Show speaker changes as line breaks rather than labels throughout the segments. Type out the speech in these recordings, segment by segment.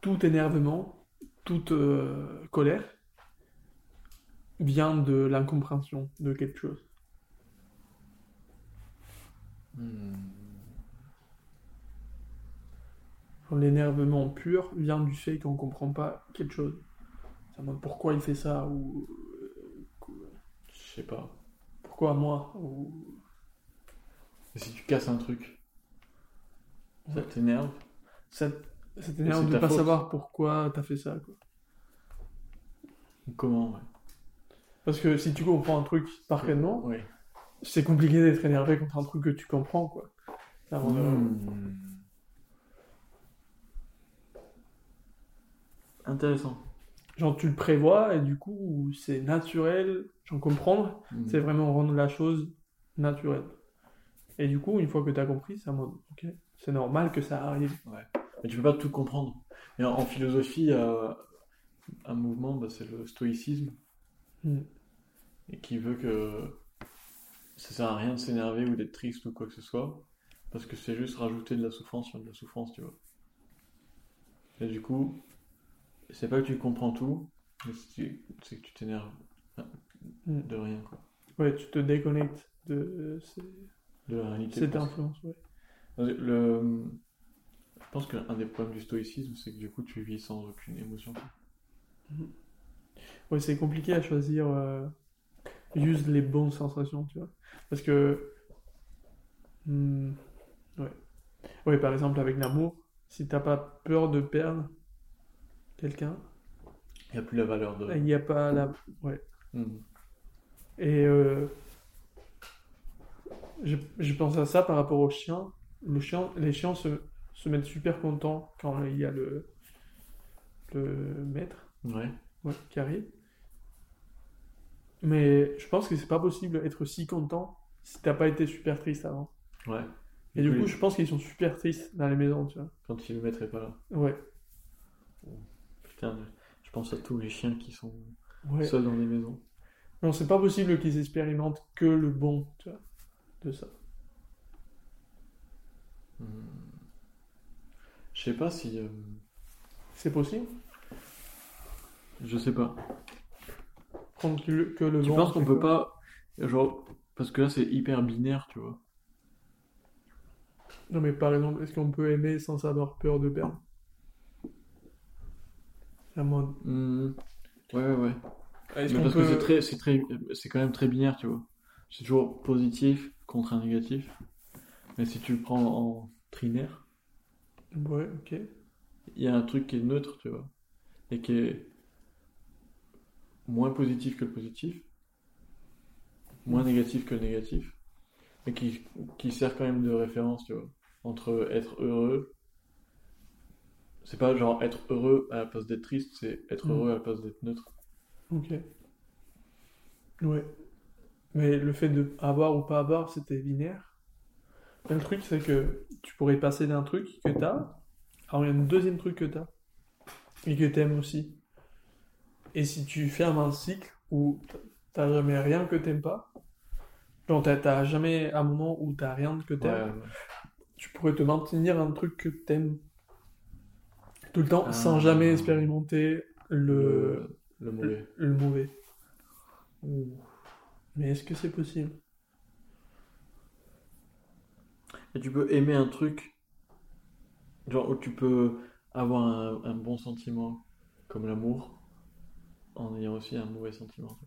tout énervement, toute euh, colère vient de l'incompréhension de quelque chose.
Hmm.
L'énervement pur vient du fait qu'on comprend pas quelque chose. Ça pourquoi il fait ça ou
Je sais pas.
pourquoi moi ou
si tu casses un truc, ça t'énerve?
Ça, ça
c'est
t'énerve de
ta
pas
faute.
savoir pourquoi t'as fait ça. Quoi.
Comment ouais.
Parce que si tu comprends un truc parfaitement,
Ouais.
c'est compliqué d'être énervé contre un truc que tu comprends, quoi.
Hmm. Intéressant.
genre, tu le prévois et du coup, c'est naturel, j'en comprendre,
Hmm.
c'est vraiment rendre la chose naturelle. Et du coup, une fois que tu as compris, mode, ok, c'est normal que ça arrive.
Mais tu peux pas tout comprendre. Et en, en philosophie, il y a un mouvement, bah, c'est le stoïcisme,
Hmm.
et qui veut que ça sert à rien de s'énerver ou d'être triste ou quoi que ce soit, parce que c'est juste rajouter de la souffrance sur de la souffrance, tu vois. Et du coup, c'est pas que tu comprends tout, c'est que tu t'énerves
Hmm.
de rien, quoi.
Ouais, tu te déconnectes de euh, ces-
De la réalité.
cette influence, ouais.
Le... Je pense qu'un des problèmes du stoïcisme, c'est que du coup, tu vis sans aucune émotion.
Ouais, c'est compliqué à choisir euh, juste les bonnes sensations, tu vois. Parce que, hmm, ouais. Ouais, par exemple, avec l'amour, si t'as pas peur de perdre quelqu'un,
Il n'y a plus la valeur de.
il n'y a pas la. Ouais.
Hmm.
Et euh, je, je pense à ça par rapport aux chiens. Le chien, les chiens se, se mettent super contents quand il y a le, le maître
Ouais.
ouais, qui arrive. Mais je pense que c'est pas possible d'être si content si t'as pas été super triste avant.
Ouais.
Et du coup, je pense qu'ils sont super tristes dans les maisons, tu vois.
Quand il le mettrait pas là.
Ouais.
Putain, je pense à tous les chiens qui sont
ouais.
seuls dans les maisons.
Non, c'est pas possible qu'ils expérimentent que le bon, tu vois, de ça.
Je sais pas si. euh,
C'est possible
Je sais pas.
Prendre que le, que le
Tu penses qu'on peut pas. Genre. Parce que là, c'est hyper binaire, tu vois.
Non, mais par exemple, est-ce qu'on peut aimer sans avoir peur de perdre? La mode.
Hmm. Ouais, ouais, ouais.
Est-ce
Mais parce
peut...
que c'est très, c'est très, c'est quand même très binaire, tu vois. C'est toujours positif contre un négatif. Mais si tu le prends en trinaire,
Ouais, ok.
il y a un truc qui est neutre, tu vois. Et qui est moins positif que le positif, moins négatif que le négatif, et qui, qui sert quand même de référence, tu vois. Entre être heureux, c'est pas genre être heureux à la place d'être triste, c'est être
Mm.
heureux à la place d'être neutre.
Ok. Ouais. Mais le fait de avoir ou pas avoir, c'était binaire? Le truc, c'est que tu pourrais passer d'un truc que t'as, alors il y a un deuxième truc que t'as, et que t'aimes aussi. Et si tu fermes un cycle où t'as jamais rien que t'aimes pas, genre t'as- jamais un moment où t'as rien que t'aimes,
Ouais,
tu pourrais te maintenir un truc que t'aimes tout le temps
Ah.
sans jamais expérimenter le,
le, le mauvais.
le mauvais. Mais est-ce que c'est possible?
Et tu peux aimer un truc, genre où tu peux avoir un, un bon sentiment comme l'amour, en ayant aussi un mauvais sentiment.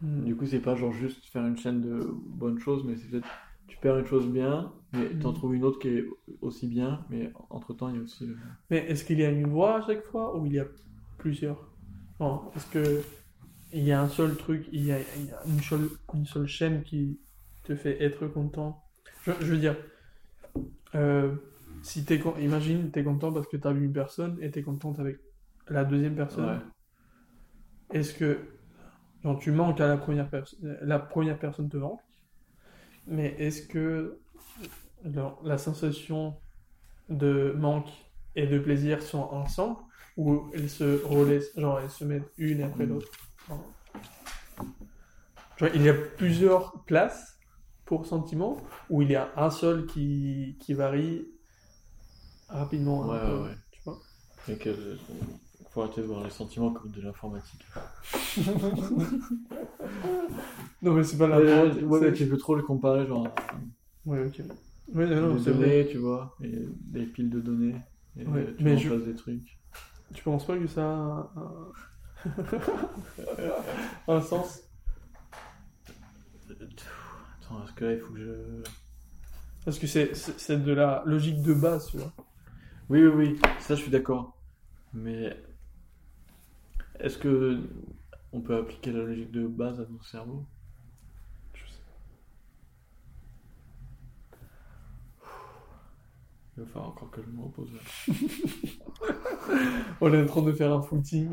Du coup, c'est pas genre juste faire une chaîne de bonnes choses, mais c'est peut-être tu perds une chose bien, mais t'en
Mhm.
trouves une autre qui est aussi bien, mais entre temps, il y a aussi. le-
Mais est-ce qu'il y a une voie à chaque fois ou il y a plusieurs? Non, est-ce que il y a un seul truc, il y a, il y a une, seule, une seule chaîne qui te fait être content je, je veux dire, euh, si t'es con- imagine, t'es content parce que t'as vu une personne et t'es contente avec la deuxième personne.
Ouais.
Est-ce que genre, tu manques à la première personne, la première personne te manque, mais est-ce que genre, la sensation de manque et de plaisir sont ensemble ou elles se relaient, genre elles se mettent une après
Mm.
l'autre? Genre, il y a plusieurs places pour sentiment ou il y a un seul qui, qui varie rapidement.
Ouais,
peu,
ouais, ouais.
Tu vois
Et que euh, faut arrêter de voir les sentiments comme de l'informatique.
Non, mais c'est pas la
Ouais,
faute,
ouais,
c'est-
tu peux trop le comparer, genre,
Ouais, ok. Ouais, non,
des
vrai.
tu vois, et des piles de données, et
Ouais,
tu
mais
mais
je-
des trucs.
Tu penses pas que ça a un, un sens?
Attends, est-ce que là, il faut que je...
Parce que c'est c'est- c'est de la logique de base, tu vois.
Oui, oui, oui, ça, je suis d'accord. Mais est-ce que on peut appliquer la logique de base à nos cerveaux
Je sais.
Il va falloir encore que je me repose là.
On est en train de faire un footing.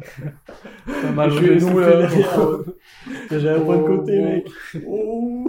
T'as mal
essoufflé
là.
J'ai un point de côté,
Oh,
mec.
oh.